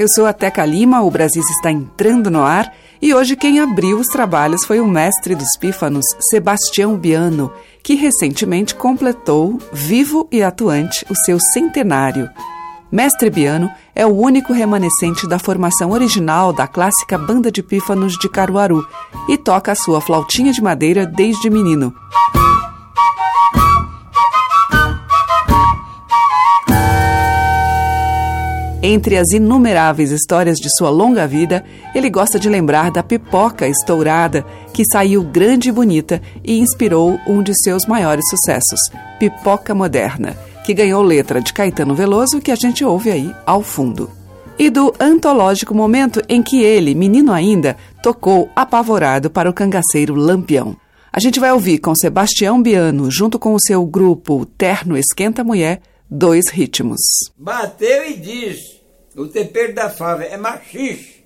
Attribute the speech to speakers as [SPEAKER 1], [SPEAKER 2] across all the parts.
[SPEAKER 1] Eu sou a Teca Lima, o Brasil está entrando no ar e hoje quem abriu os trabalhos foi o mestre dos pífanos, Sebastião Biano, que recentemente completou, vivo e atuante, o seu centenário. Mestre Biano é o único remanescente da formação original da clássica Banda de Pífanos de Caruaru e toca a sua flautinha de madeira desde menino. Entre as inumeráveis histórias de sua longa vida, ele gosta de lembrar da pipoca estourada, que saiu grande e bonita e inspirou um de seus maiores sucessos, Pipoca Moderna, que ganhou letra de Caetano Veloso, que a gente ouve aí ao fundo. E do antológico momento em que ele, menino ainda, tocou apavorado para o cangaceiro Lampião. A gente vai ouvir com Sebastião Biano, junto com o seu grupo Terno Esquenta Mulher, dois ritmos.
[SPEAKER 2] Bateu e diz: o tempero da fava é machixe.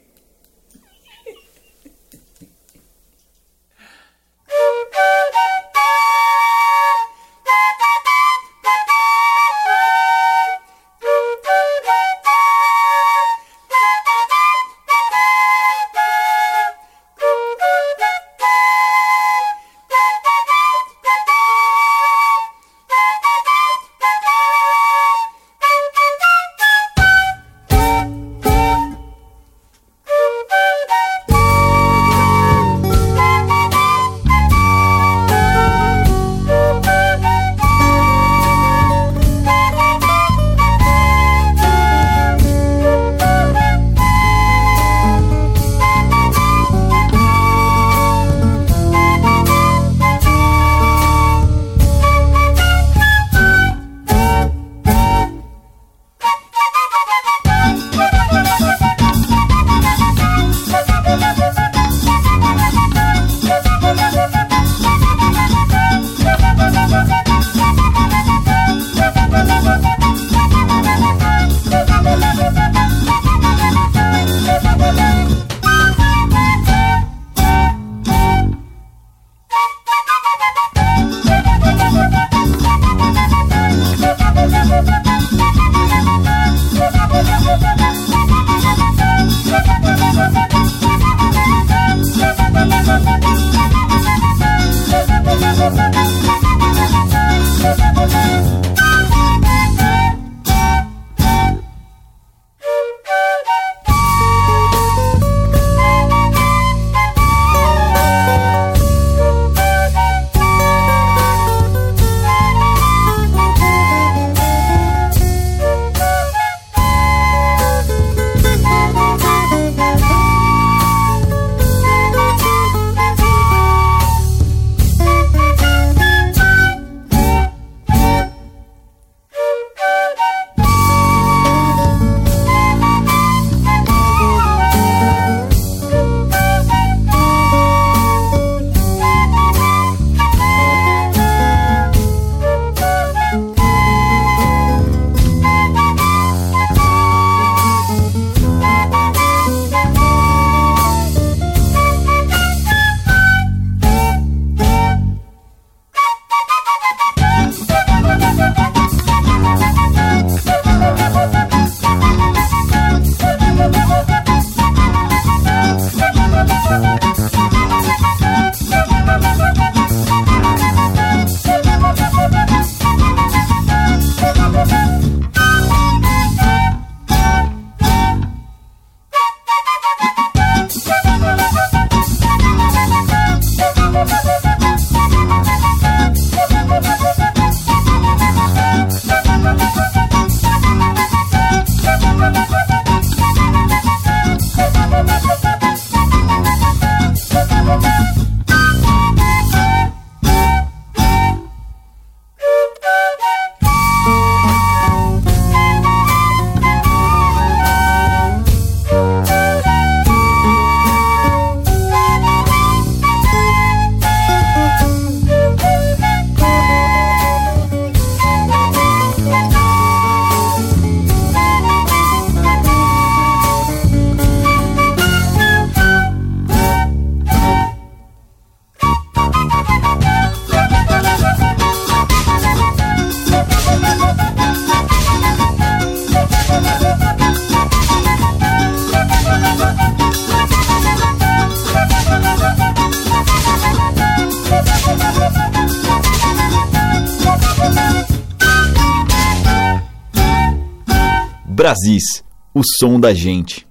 [SPEAKER 3] Brasis, o som da gente.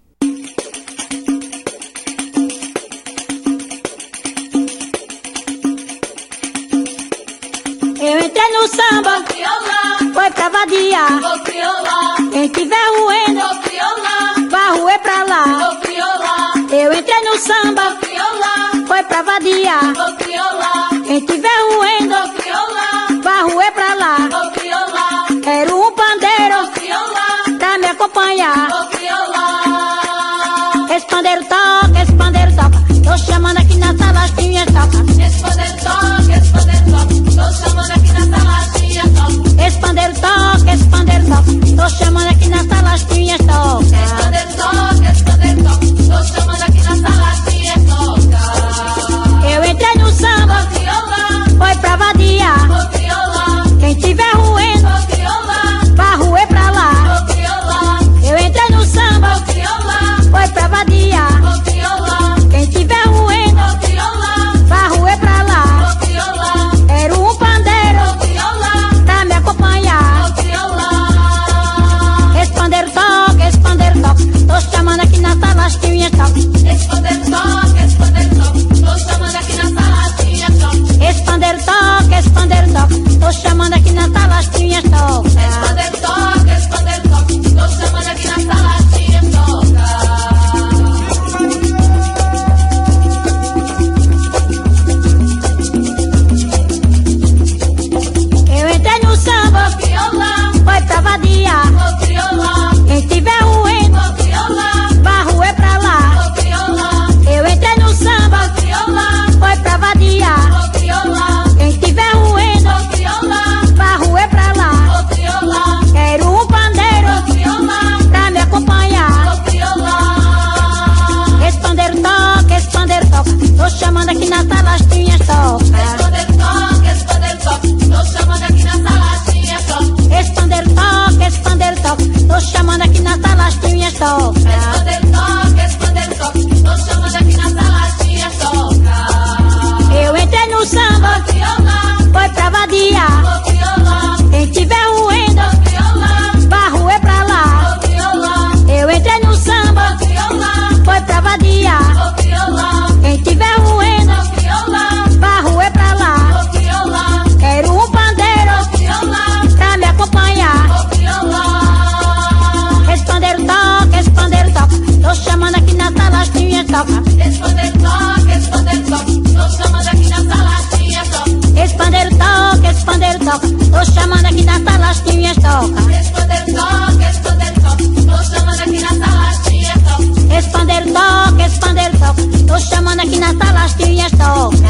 [SPEAKER 4] Eu entrei no samba, foi pra vadiar. Quem tiver ruendo, vai ruer pra lá. Eu entrei no samba, foi pra vadiar. Quem tiver ruendo,
[SPEAKER 5] Oh.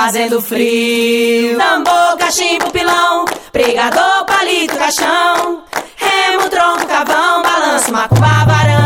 [SPEAKER 5] Fazendo frio. Tambor, cachimbo, pilão, pregador, palito, caixão. Remo, tronco, cavão, balanço, macumba, varão.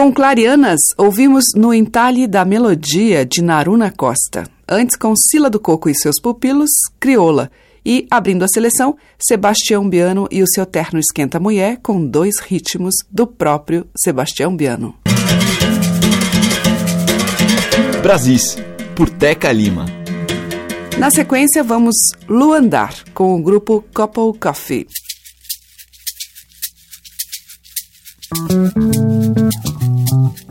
[SPEAKER 1] Com Clarianas, ouvimos No Entalhe da Melodia, de Naruna Costa. Antes, com Sila do Coco e seus pupilos, Crioula. E, abrindo a seleção, Sebastião Biano e o seu terno Esquenta Mulher, com dois ritmos do próprio Sebastião Biano.
[SPEAKER 3] Brasis, por Teca Lima.
[SPEAKER 1] Na sequência, vamos Luandar, com o grupo Couple Coffee.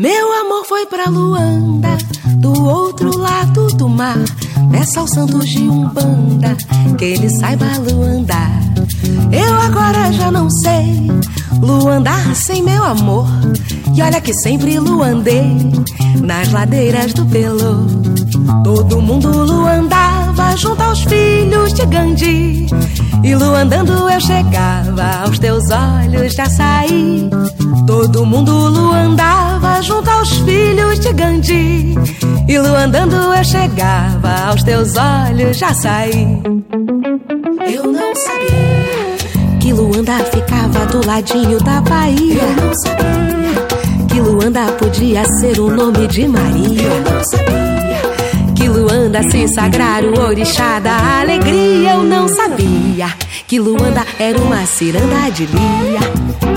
[SPEAKER 6] Meu amor foi pra Luanda, do outro lado do mar. Peça ao santo de Umbanda que ele saiba luandar. Eu agora já não sei luandar sem meu amor. E olha que sempre luandei nas ladeiras do Pelô. Todo mundo luandava junto aos filhos de Gandhi. E luandando eu chegava aos teus olhos de açaí. Todo mundo luandava junto aos filhos de Gandhi. E luandando eu chegava aos teus olhos de açaí. Eu não sabia que Luanda ficava do ladinho da Bahia. Eu não sabia que Luanda podia ser o nome de Maria. Eu não sabia que Luanda se sagrar o orixá da alegria. Eu não sabia que Luanda era uma ciranda de Lia.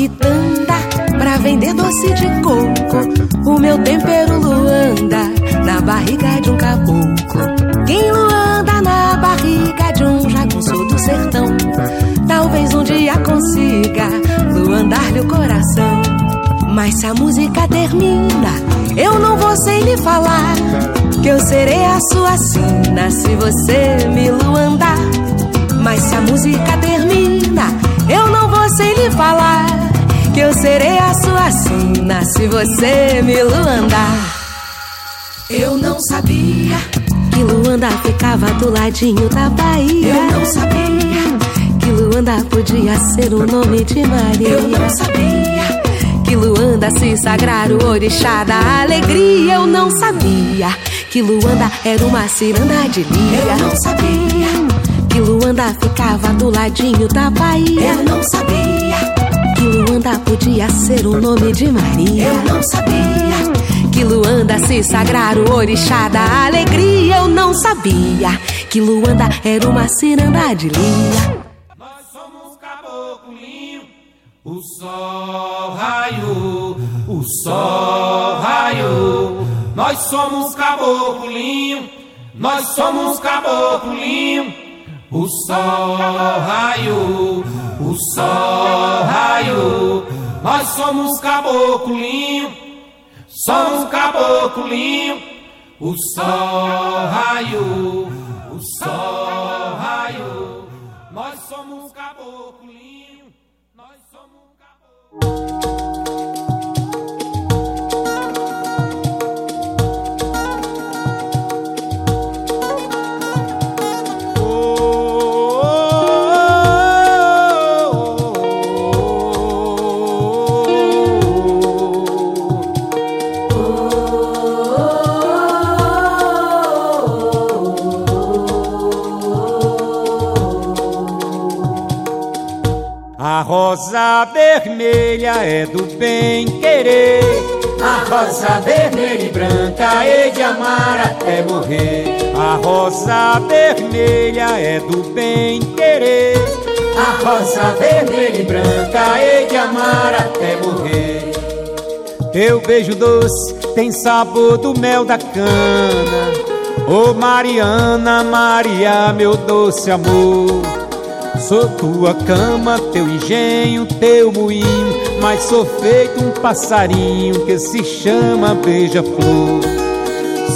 [SPEAKER 6] Quitanda pra vender doce de coco. O meu tempero Luanda na barriga de um caboclo. Quem Luanda na barriga de um jagunço do sertão? Talvez um dia consiga luandar-lhe o coração. Mas se a música termina, eu não vou sem lhe falar que eu serei a sua sina se você me luandar. Mas se a música termina, eu não vou sem lhe falar que eu serei a sua sina se você me luandar. Eu não sabia que Luanda ficava do ladinho da Bahia. Eu não sabia que Luanda podia ser o nome de Maria. Eu não sabia que Luanda se sagrar o orixá da alegria. Eu não sabia que Luanda era uma ciranda de lia. Eu não sabia que Luanda ficava do ladinho da Bahia. Eu não sabia Luanda podia ser o nome de Maria. Eu não sabia que Luanda se sagrar o orixá da alegria. Eu não sabia que Luanda era uma ciranda de lia.
[SPEAKER 7] Nós somos caboclinho, o sol raiou, o sol raiou. Nós somos caboclinho, nós somos caboclinho, o sol raiou, sol raiou. Nós somos caboclinho, somos caboclinho, o sol raiou, o sol raiou. Nós somos caboclinho, nós somos
[SPEAKER 8] A rosa vermelha é do bem querer. A rosa vermelha e branca é de amar até morrer. A rosa vermelha é do bem querer. A rosa vermelha e branca é de amar até morrer.
[SPEAKER 7] Teu beijo doce tem sabor do mel da cana. Ô oh, Mariana, Maria, meu doce amor. Sou tua cama, teu engenho, teu moinho, mas sou feito um passarinho que se chama beija-flor.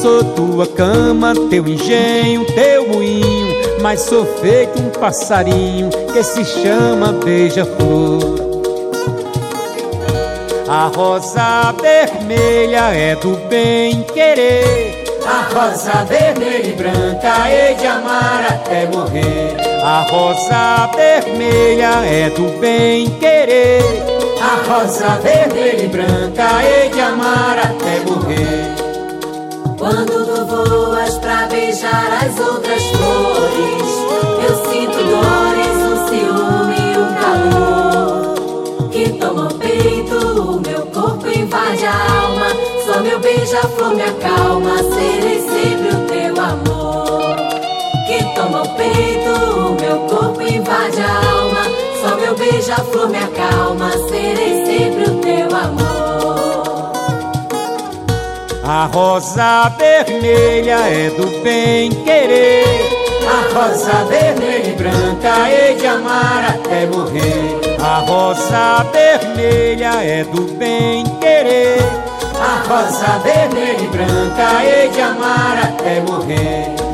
[SPEAKER 7] Sou tua cama, teu engenho, teu moinho, mas sou feito um passarinho que se chama beija-flor. A rosa vermelha é do bem querer.
[SPEAKER 9] A rosa vermelha e branca hei de amar até morrer.
[SPEAKER 7] A rosa vermelha é do bem querer.
[SPEAKER 9] A rosa vermelha e branca hei de amar até morrer.
[SPEAKER 10] Quando tu voas pra beijar as outras flores, eu sinto dores, um ciúme e um calor que toma o peito, o meu corpo invade a alma. Só meu beija-flor me acalma, serei sempre o. Que toma o peito, o meu corpo invade a alma. Só meu beija-flor me acalma, serei sempre o teu amor.
[SPEAKER 7] A rosa vermelha é do bem querer.
[SPEAKER 9] A rosa vermelha e branca hei de amar até morrer.
[SPEAKER 7] A rosa vermelha é do bem querer.
[SPEAKER 9] A rosa vermelha e branca hei de amar até morrer.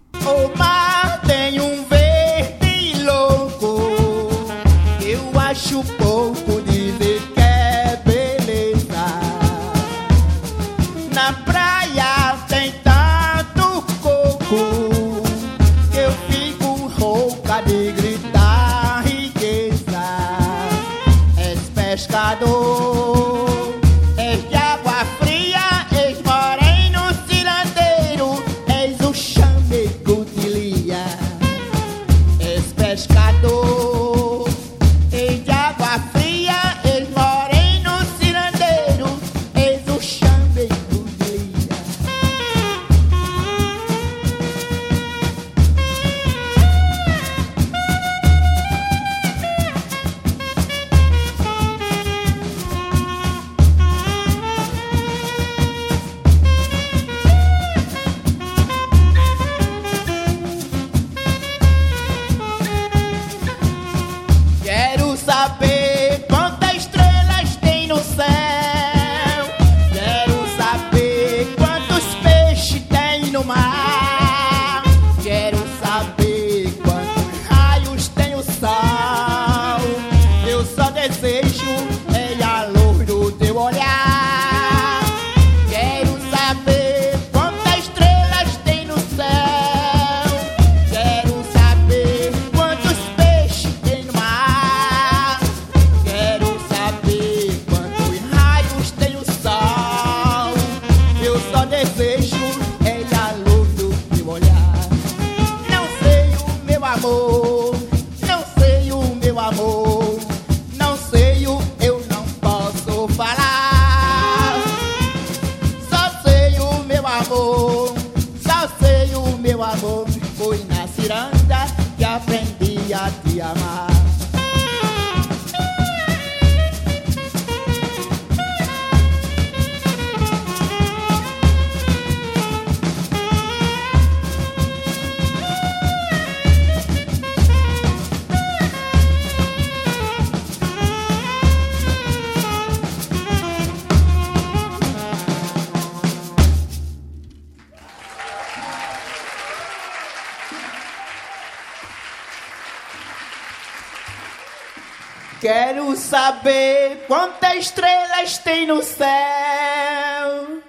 [SPEAKER 11] No céu.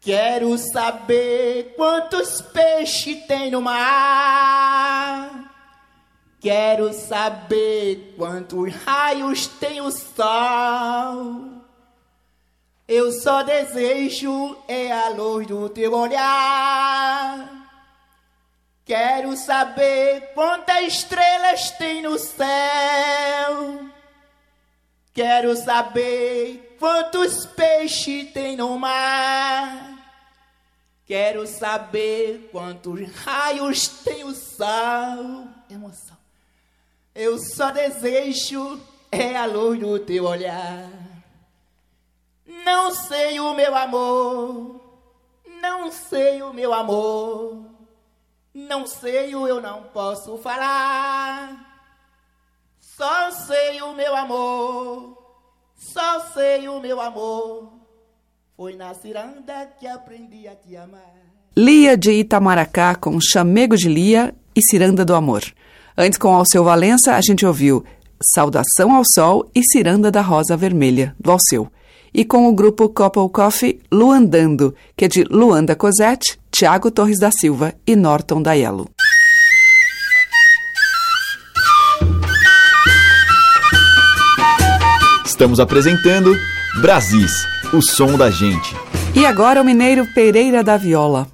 [SPEAKER 11] Quero saber quantos peixes tem no mar. Quero saber quantos raios tem o sol. Eu só desejo é a luz do teu olhar. Quero saber quantas estrelas tem no céu. Quero saber quantos peixes tem no mar. Quero saber quantos raios tem o sol.
[SPEAKER 12] Emoção. Eu só desejo é a luz do teu olhar. Não sei o meu amor, não sei o meu amor, não sei o eu não posso falar. Só sei o meu amor, só sei o meu amor. Foi na ciranda que aprendi a te amar.
[SPEAKER 1] Lia de Itamaracá com Chamego de Lia e Ciranda do Amor. Antes, com Alceu Valença, a gente ouviu Saudação ao Sol e Ciranda da Rosa Vermelha, do Alceu. E com o grupo Couple Coffee, Luandando, que é de Luanda Cosette, Tiago Torres da Silva e Norton Daiello.
[SPEAKER 3] Estamos apresentando Brasis, o som da gente.
[SPEAKER 1] E agora o mineiro Pereira da Viola.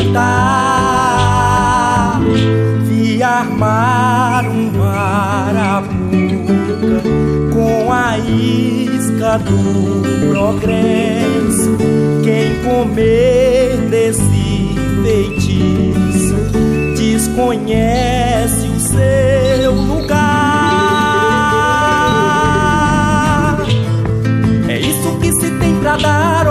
[SPEAKER 8] Cantar. Vi armar uma arapuca com a isca do progresso. Quem comer desse feitiço desconhece o seu lugar. É isso que se tem pra dar,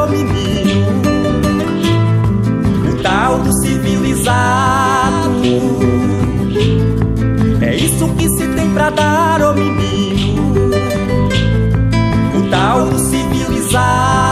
[SPEAKER 8] se tem pra dar, ô menino. O tal do civilizado.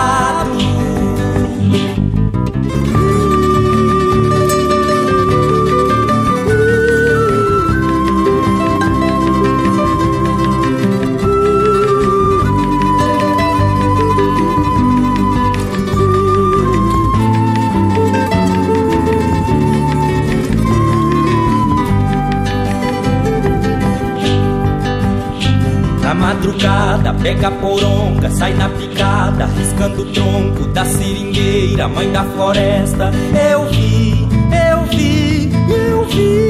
[SPEAKER 8] Pega a poronga, sai na picada, riscando o tronco da seringueira, mãe da floresta. Eu vi, eu vi, eu vi.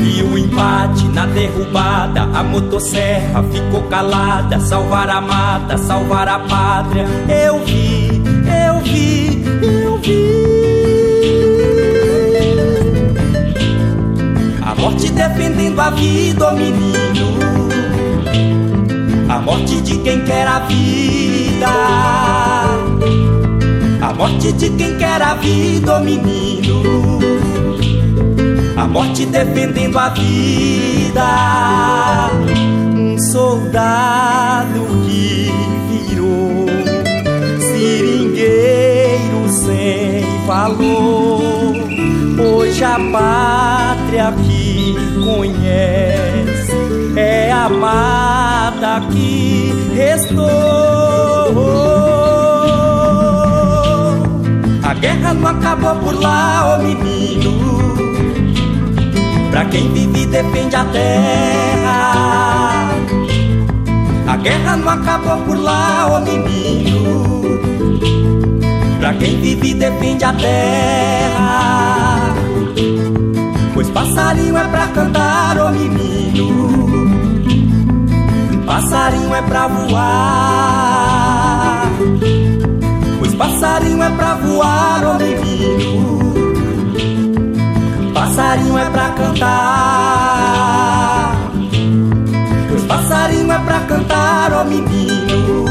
[SPEAKER 8] E o empate na derrubada, a motosserra ficou calada, salvar a mata, salvar a pátria. Eu vi, morte defendendo a vida, ô menino. A morte de quem quer a vida. A morte de quem quer a vida, ô menino. A morte defendendo a vida. Um soldado que virou seringueiro sem valor. Hoje a pátria conhece é a mata que restou. A guerra não acabou por lá, ô menino. Pra quem vive defende a terra. A guerra não acabou por lá, ô menino. Pra quem vive defende a terra. Passarinho é pra cantar, ô oh menino. Passarinho é pra voar. Pois passarinho é pra voar, ô oh menino. Passarinho é pra cantar. Pois passarinho é pra cantar, ô oh menino.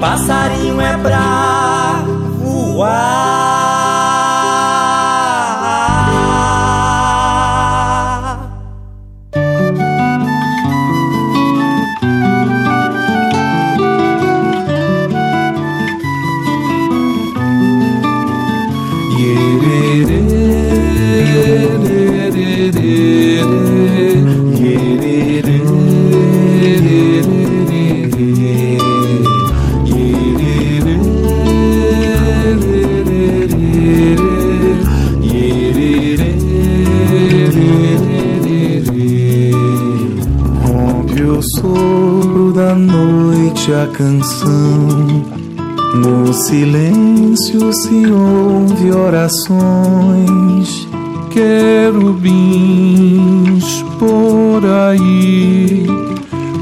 [SPEAKER 8] Passarinho é pra voar.
[SPEAKER 13] Canção. No silêncio se ouve orações, querubins por aí,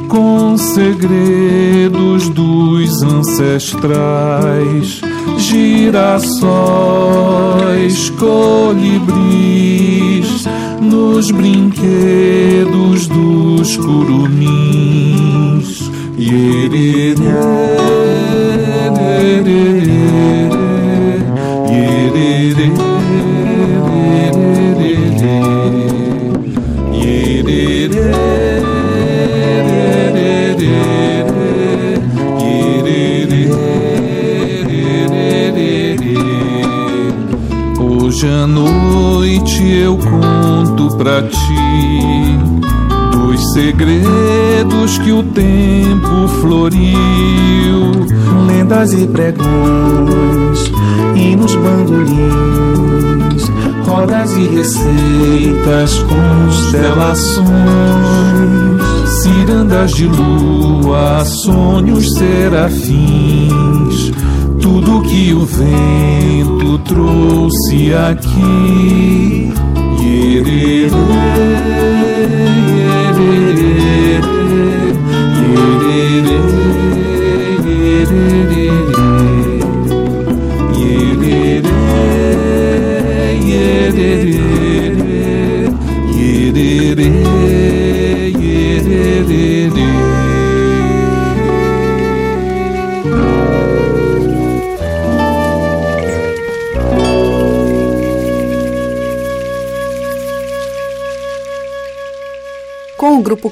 [SPEAKER 13] com segredos dos ancestrais, girassóis, colibris, nos brinquedos dos curumins. Hoje à noite eu conto pra ti segredos que o tempo floriu, lendas e pregões, e nos bandolins, rodas e receitas, constelações, cirandas de lua, sonhos serafins, tudo que o vento trouxe aqui. Yererê,
[SPEAKER 1] with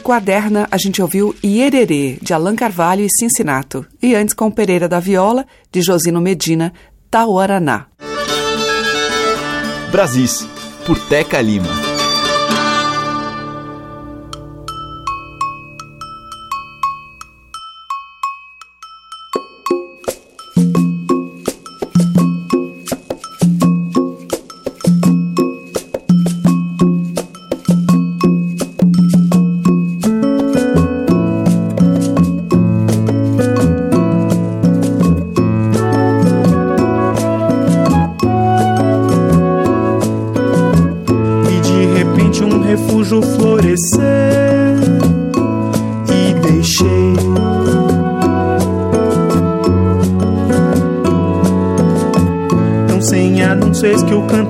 [SPEAKER 1] Quaderna, a gente ouviu Iererê, de Allan Carvalho e Cincinato. E antes com Pereira da Viola, de Josino Medina, Tauaraná.
[SPEAKER 14] Brasis, por Teca Lima.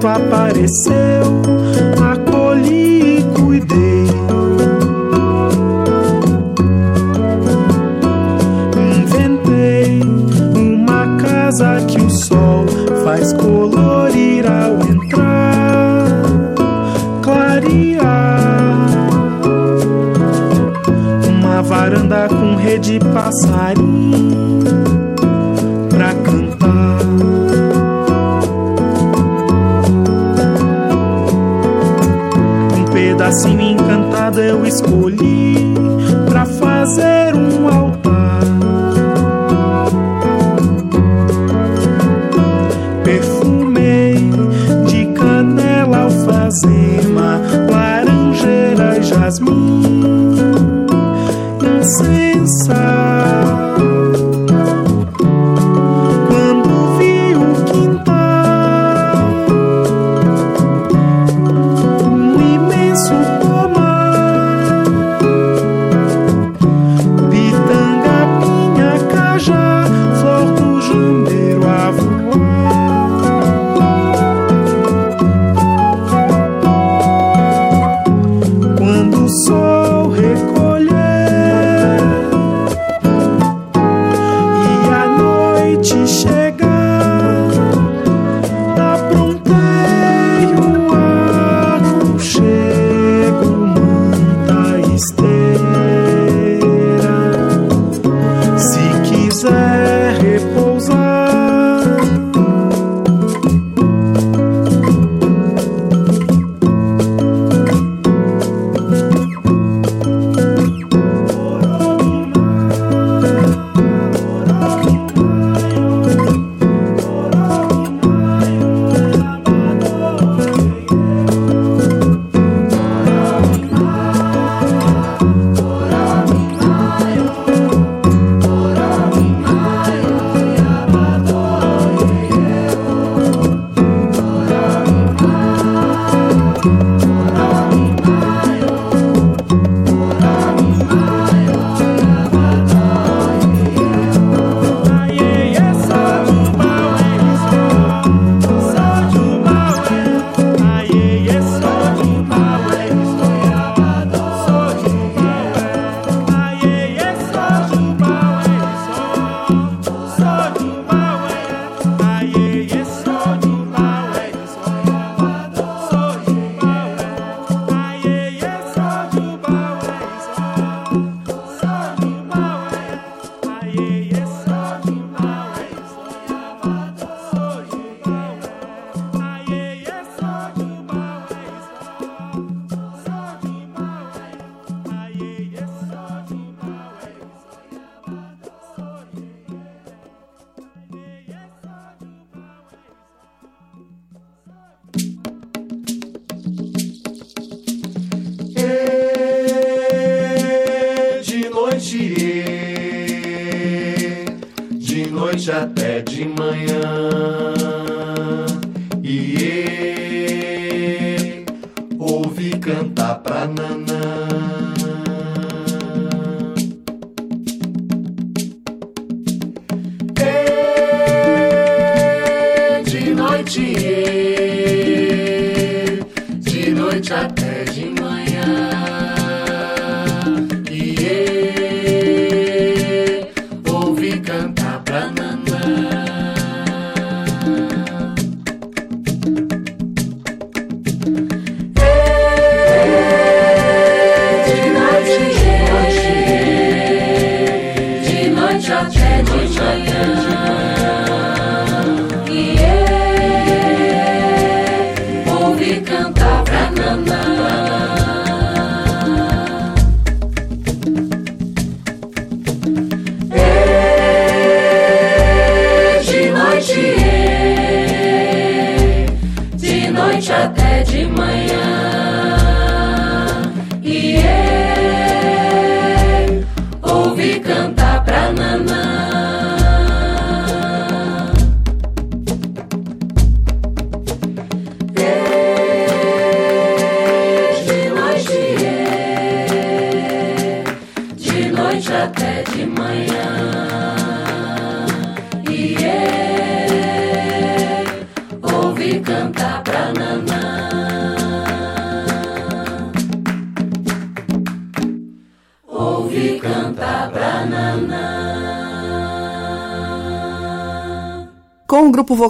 [SPEAKER 13] Eis Pedacinho encantado eu escolhi pra fazer um altar.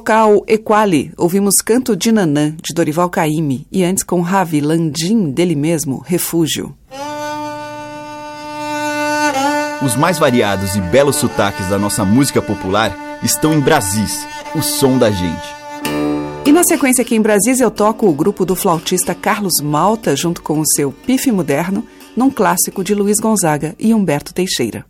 [SPEAKER 1] Vocal Equali, ouvimos Canto de Nanã, de Dorival Caymmi, e antes com Ravi Landim, dele mesmo, Refúgio.
[SPEAKER 15] Os mais variados e belos sotaques da nossa música popular estão em Brasis, o som da gente.
[SPEAKER 1] E na sequência aqui em Brasis eu toco o grupo do flautista Carlos Malta junto com o seu Pife Moderno, num clássico de Luiz Gonzaga e Humberto Teixeira.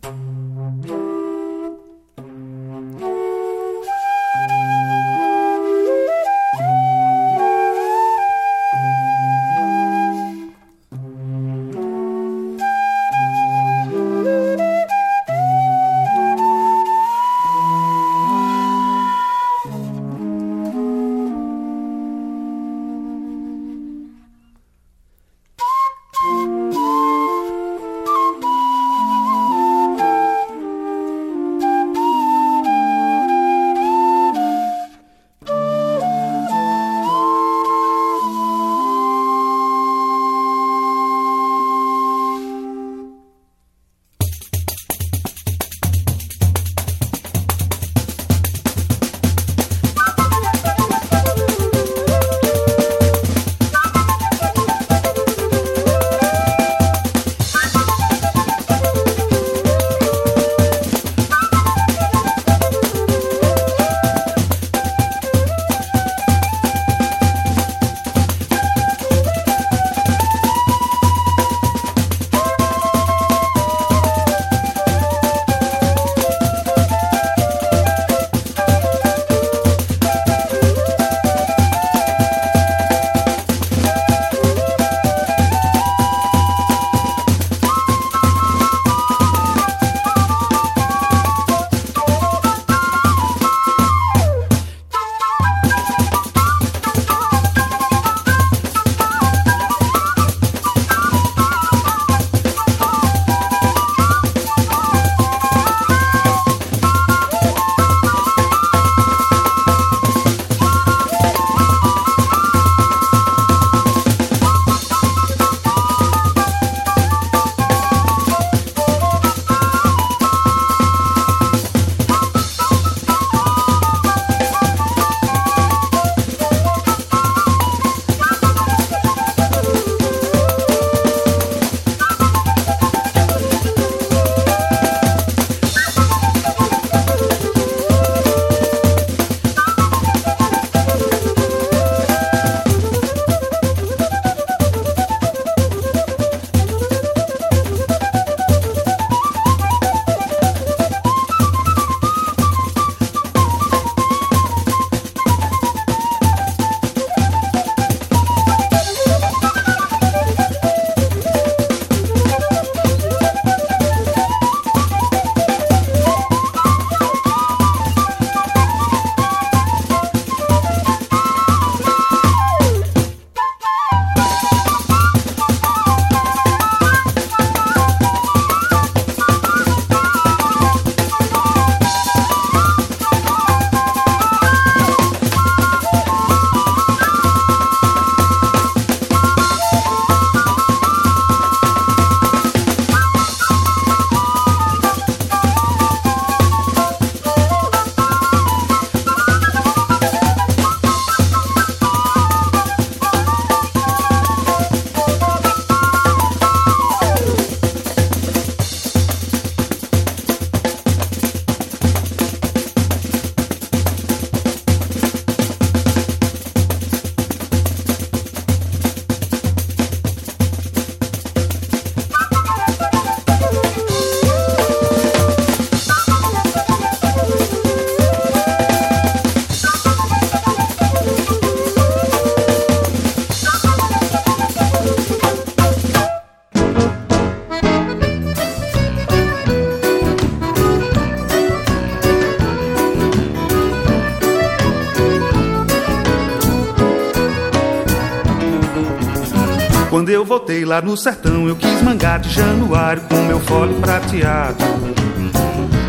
[SPEAKER 16] Quando eu voltei lá no sertão, eu quis mangar de januário com meu fole prateado.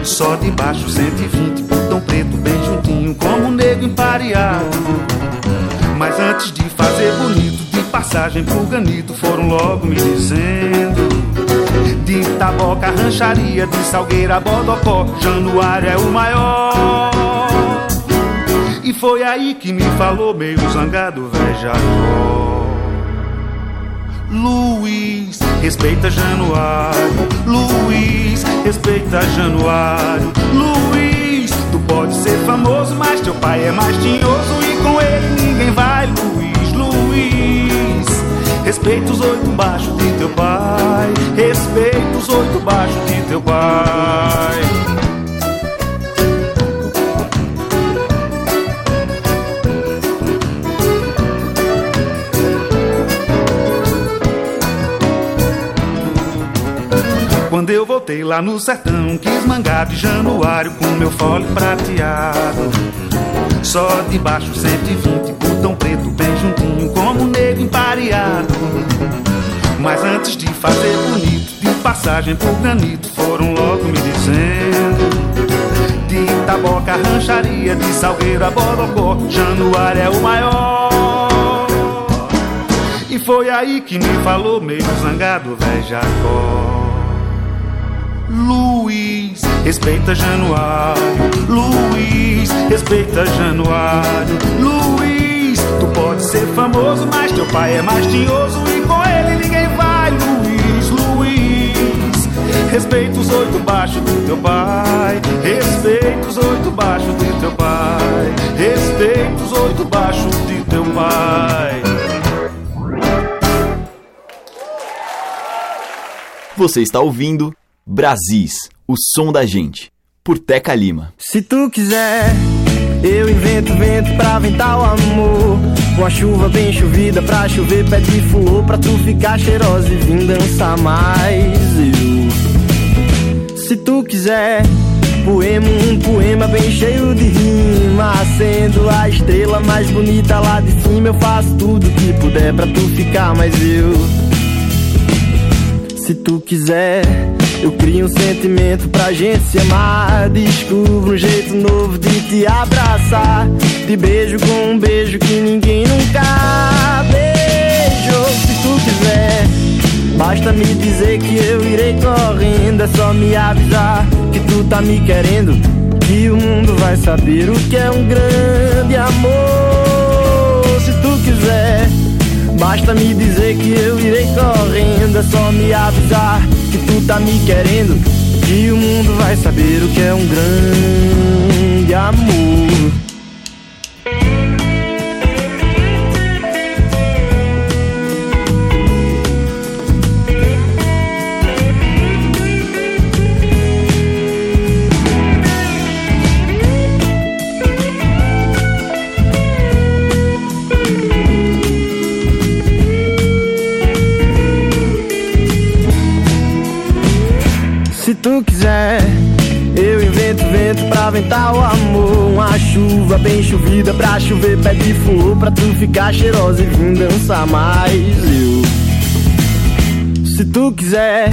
[SPEAKER 16] Só de baixo 120, botão preto bem juntinho, como um negro empareado. Mas antes de fazer bonito, de passagem pro ganito, foram logo me dizendo. De Taboca, rancharia, de Salgueira, Bodocó, Januário é o maior. E foi aí que me falou, meio zangado, velho. Luiz, respeita Januário. Luiz, respeita Januário. Luiz, tu pode ser famoso, mas teu pai é mais tinhoso e com ele ninguém vai. Luiz, Luiz, respeita os oito baixos de teu pai. Respeita os oito baixos de teu pai. Quando eu voltei lá no sertão, quis mangar de januário com meu fole prateado. Só de baixo 120, botão preto bem juntinho, como um negro empareado. Mas antes de fazer bonito, de passagem por granito, foram logo me dizendo. De Itaboca, rancharia, de Salgueiro a Bodocó, Januário é o maior. E foi aí que me falou, meio zangado, velho Jacó. Luiz, respeita Januário. Luiz, respeita Januário. Luiz, tu pode ser famoso, mas teu pai é mais tinhoso e com ele ninguém vai. Luiz, Luiz, respeita os oito baixos do teu pai. Respeita os oito baixos do teu pai. Respeita os oito baixos de teu pai.
[SPEAKER 3] Você está ouvindo Brasis, o som da gente, por Teca Lima.
[SPEAKER 17] Se tu quiser, eu invento vento pra ventar o amor. Com a chuva bem chovida pra chover pé de flor. Pra tu ficar cheirosa e vir dançar mais eu. Se tu quiser, poema um poema bem cheio de rima. Sendo a estrela mais bonita lá de cima, eu faço tudo que puder pra tu ficar mais eu. Se tu quiser, eu crio um sentimento pra gente se amar. Descubro um jeito novo de te abraçar. Te beijo com um beijo que ninguém nunca beijou. Se tu quiser, basta me dizer que eu irei correndo. É só me avisar que tu tá me querendo. Que o mundo vai saber o que é um grande amor. Se tu quiser. Basta me dizer que eu irei correndo, é só me avisar que tu tá me querendo. Que o mundo vai saber o que é um grande amor. Bem chovida pra chover pé de flor. Pra tu ficar cheirosa e vir dançar mais eu. Se tu quiser,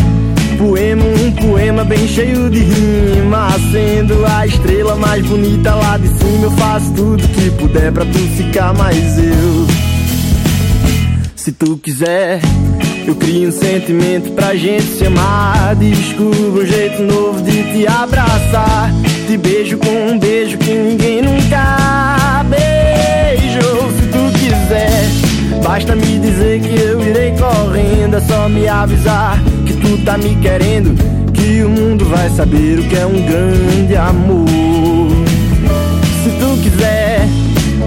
[SPEAKER 17] poema um poema bem cheio de rima. Sendo a estrela mais bonita lá de cima, eu faço tudo que puder pra tu ficar mais eu. Se tu quiser, eu crio um sentimento pra gente se amar. Descubro um jeito novo de te abraçar. Te beijo com um beijo que ninguém nunca beijou. Se tu quiser, basta me dizer que eu irei correndo. É só me avisar que tu tá me querendo. Que o mundo vai saber o que é um grande amor. Se tu quiser.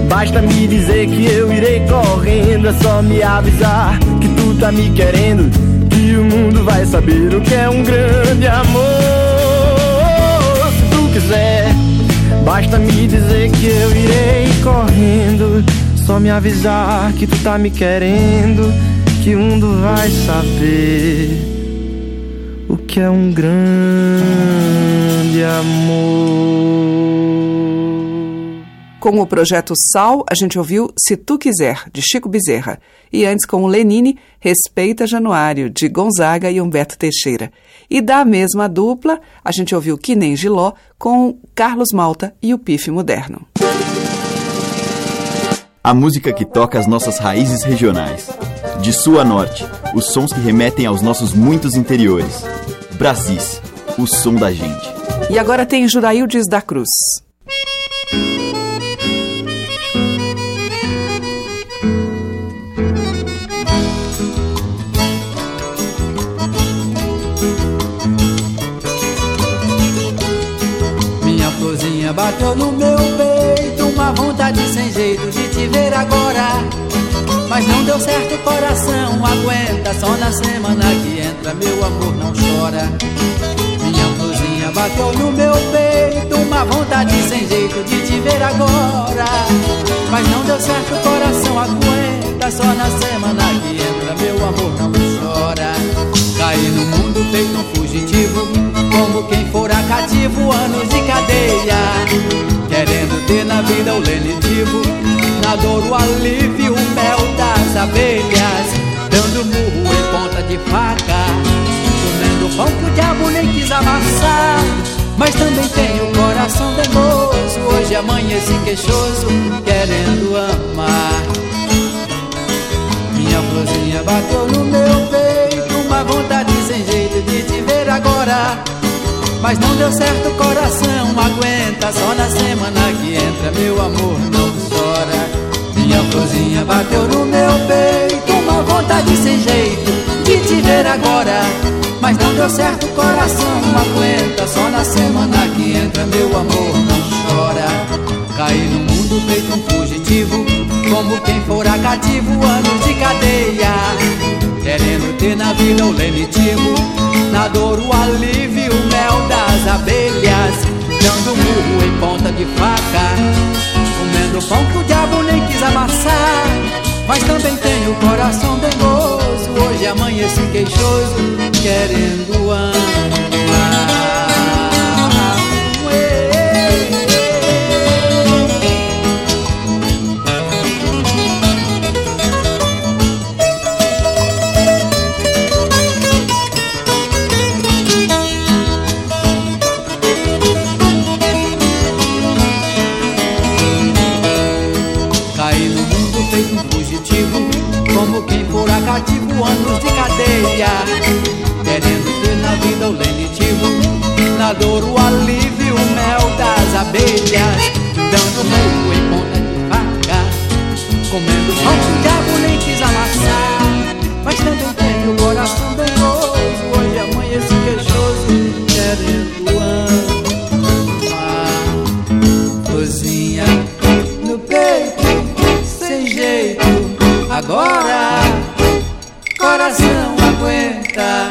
[SPEAKER 17] Basta me dizer que eu irei correndo, é só me avisar que tu tá me querendo, que o mundo vai saber o que é um grande amor. Quiser, basta me dizer que eu irei correndo, só me avisar que tu tá me querendo, que o mundo vai saber o que é um grande amor.
[SPEAKER 1] Com o projeto Sal, a gente ouviu Se Tu Quiser, de Chico Bezerra. E antes, com o Lenine, Respeita Januário, de Gonzaga e Humberto Teixeira. E da mesma dupla, a gente ouviu Que Nem Giló, com Carlos Malta e o Pife Moderno.
[SPEAKER 3] A música que toca as nossas raízes regionais. De sul a norte, os sons que remetem aos nossos muitos interiores. Brasis, o som da gente.
[SPEAKER 1] E agora tem Juraildes da Cruz.
[SPEAKER 18] Bateu no meu peito Uma vontade sem jeito de te ver agora. Mas não deu certo coração Aguenta só na semana que entra Meu amor não chora. Minha florzinha bateu no meu peito Uma vontade sem jeito de te ver agora. Mas não deu certo coração Aguenta só na semana que entra Meu amor não chora. Caí no mundo feito um fugitivo Como quem fora cativo Anos de cadeia. Querendo ter na vida o lenitivo Na dor o alívio, o mel das abelhas. Dando murro em ponta de faca Comendo pão que o diabo nem quis amassar. Mas também tenho o coração teimoso Hoje amanheci queixoso Querendo amar. Minha florzinha bateu no meu peito Uma vontade agora. Mas não deu certo coração Aguenta só na semana que entra Meu amor não chora. Minha florzinha bateu no meu peito Uma vontade sem jeito de te ver agora. Mas não deu certo coração Aguenta só na semana que entra Meu amor não chora. Caí no mundo feito um fugitivo Como quem fora cativo Anos na vida o lenitivo Na dor o alívio, o mel das abelhas Dando murro em ponta de faca Comendo pão que o diabo nem quis amassar. Mas também tenho o coração dengoso Hoje amanheci queixoso Querendo amar de Querendo ter na vida o lenitivo Na dor o alívio, o mel das abelhas. Dando murro em ponta de faca Comendo pão o diabo nem quis amassar. Mas também tenho o coração dengoso Hoje amanheci queixoso Querendo amar. Florzinha no peito sem jeito agora. Coração aguenta,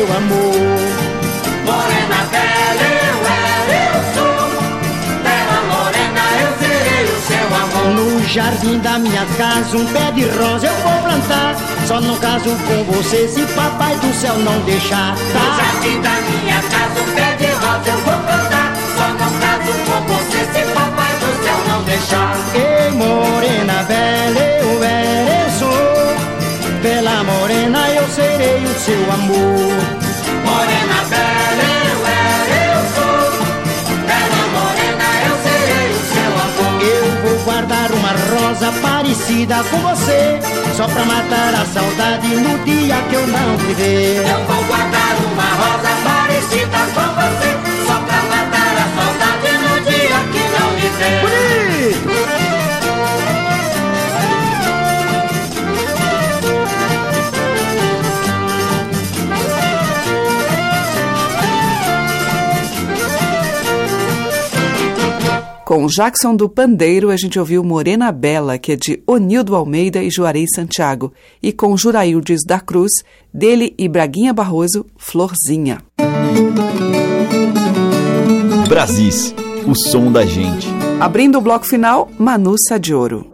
[SPEAKER 17] seu amor.
[SPEAKER 19] Morena bela eu era, eu sou. Bela morena eu serei o seu amor.
[SPEAKER 17] No jardim da minha casa um pé de rosa
[SPEAKER 19] eu vou plantar. Só não caso com você se papai do céu não deixar,
[SPEAKER 12] No tá? jardim da minha casa um pé de rosa eu vou plantar. Só não caso com você se papai do céu não deixar. E morena bela morena eu serei o seu amor.
[SPEAKER 19] Morena bela eu era, eu sou. Bela morena eu serei o seu amor.
[SPEAKER 12] Eu vou guardar uma rosa parecida com você, só pra matar a saudade no dia que eu não te ver.
[SPEAKER 19] Eu vou guardar uma rosa parecida com você, só pra matar a saudade no dia que não lhe ver.
[SPEAKER 20] Com Jackson do Pandeiro, a gente ouviu Morena Bela, que é de Onildo Almeida e Juarez Santiago, e com Juraildes da Cruz, dele e Braguinha Barroso, Florzinha.
[SPEAKER 15] Brasis, o som da gente.
[SPEAKER 20] Abrindo o bloco final, Manuça de Ouro.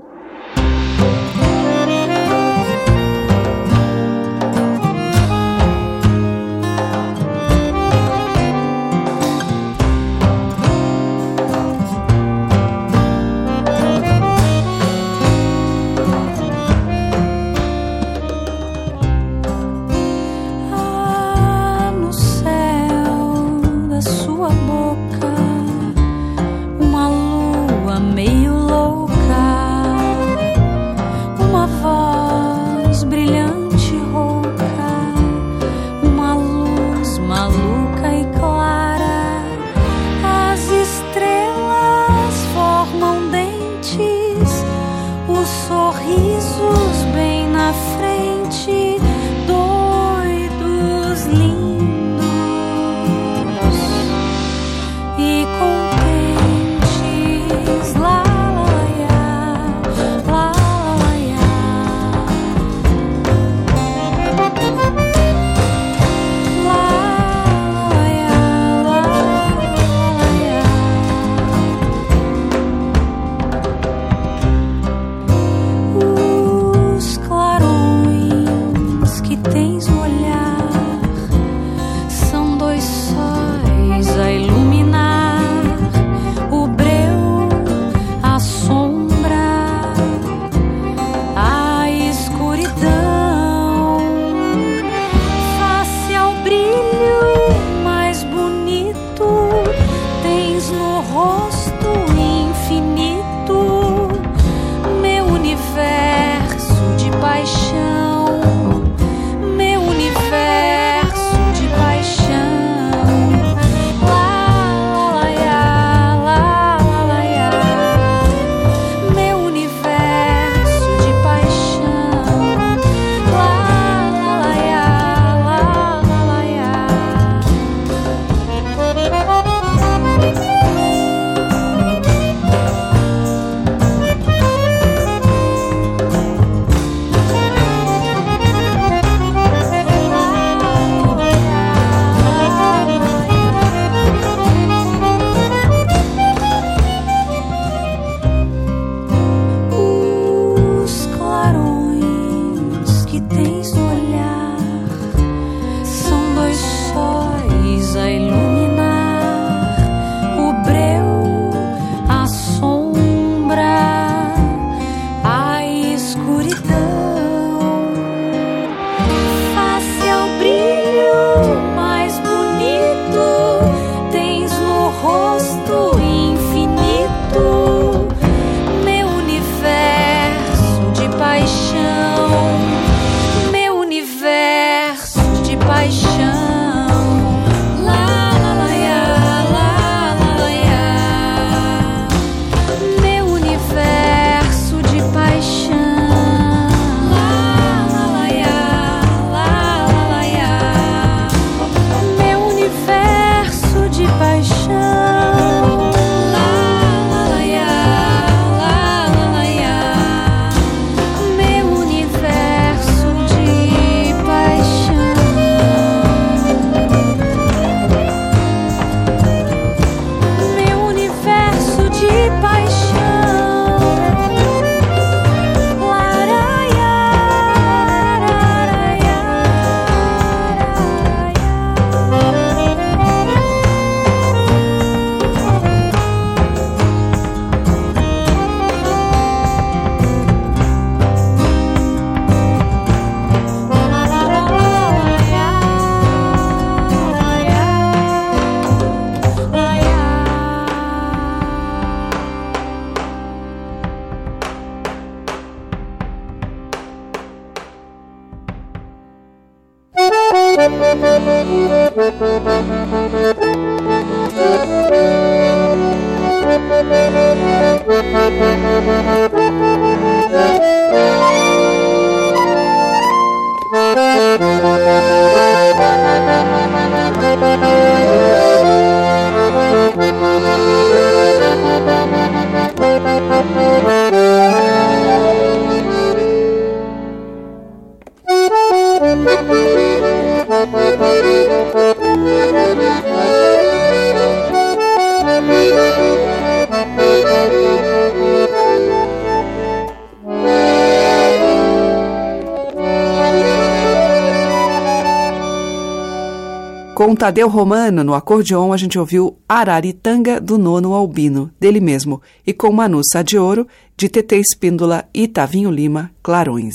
[SPEAKER 1] Com Tadeu Romano no acordeon, a gente ouviu Araritanga do Nono Albino, dele mesmo, e com Manu Sadioro, de TT Espíndola e Tavinho Lima, Clarões.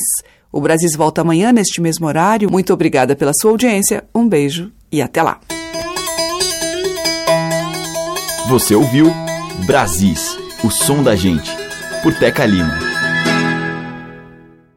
[SPEAKER 1] O Brasis volta amanhã neste mesmo horário. Muito obrigada pela sua audiência, um beijo e até lá.
[SPEAKER 15] Você ouviu Brasis, o som da gente, por Teca Lima.